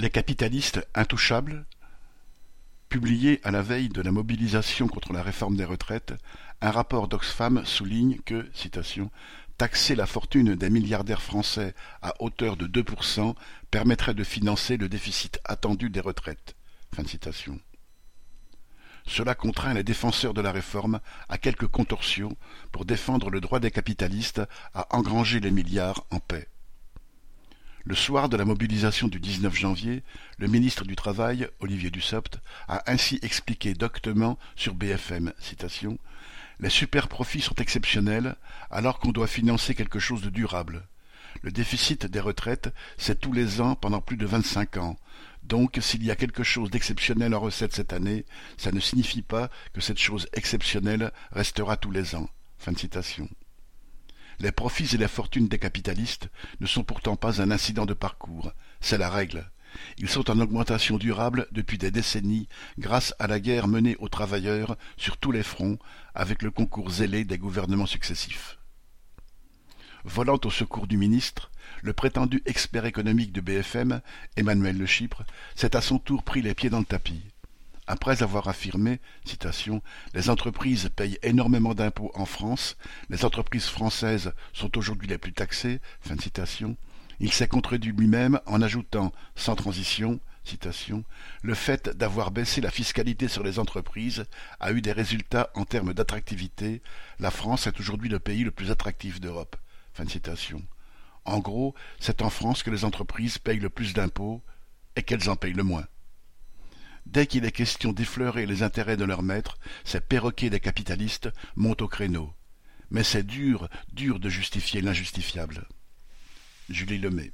Les capitalistes intouchables Publié à la veille de la mobilisation contre la réforme des retraites, un rapport d'Oxfam souligne que, citation, taxer la fortune des milliardaires français à hauteur de 2% permettrait de financer le déficit attendu des retraites. Fin citation. Cela contraint les défenseurs de la réforme à quelques contorsions pour défendre le droit des capitalistes à engranger les milliards en paix. Le soir de la mobilisation du 19 janvier, le ministre du Travail, Olivier Dussopt, a ainsi expliqué doctement sur BFM citation, Les superprofits sont exceptionnels alors qu'on doit financer quelque chose de durable. Le déficit des retraites, c'est tous les ans pendant plus de vingt-cinq ans. Donc, s'il y a quelque chose d'exceptionnel en recette cette année, ça ne signifie pas que cette chose exceptionnelle restera tous les ans. Les profits et les fortunes des capitalistes ne sont pourtant pas un incident de parcours, c'est la règle. Ils sont en augmentation durable depuis des décennies grâce à la guerre menée aux travailleurs sur tous les fronts avec le concours zélé des gouvernements successifs. Volant au secours du ministre, le prétendu expert économique de BFM, Emmanuel Le Chypre, s'est à son tour pris les pieds dans le tapis après avoir affirmé Les entreprises payent énormément d'impôts en France, les entreprises françaises sont aujourd'hui les plus taxées, il s'est contredit lui-même en ajoutant, sans transition, Le fait d'avoir baissé la fiscalité sur les entreprises a eu des résultats en termes d'attractivité. La France est aujourd'hui le pays le plus attractif d'Europe. En gros, c'est en France que les entreprises payent le plus d'impôts et qu'elles en payent le moins. Dès qu'il est question d'effleurer les intérêts de leur maître, ces perroquets des capitalistes montent au créneau. Mais c'est dur, dur de justifier l'injustifiable. Julie Lemay